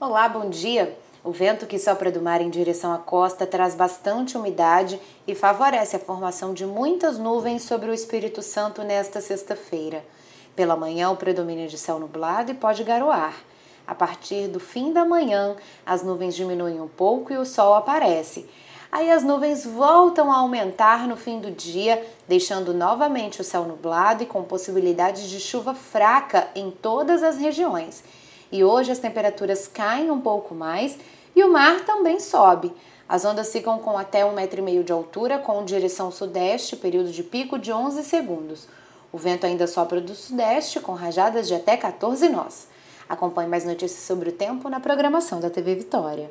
Olá, bom dia! O vento que sopra do mar em direção à costa traz bastante umidade e favorece a formação de muitas nuvens sobre o Espírito Santo nesta sexta-feira. Pela manhã, o predomínio de céu nublado e pode garoar. A partir do fim da manhã, as nuvens diminuem um pouco e o sol aparece. Aí as nuvens voltam a aumentar no fim do dia, deixando novamente o céu nublado e com possibilidade de chuva fraca em todas as regiões e hoje as temperaturas caem um pouco mais e o mar também sobe. As ondas ficam com até um metro meio de altura, com direção sudeste, período de pico de 11 segundos. O vento ainda sopra do sudeste, com rajadas de até 14 nós. Acompanhe mais notícias sobre o tempo na programação da TV Vitória.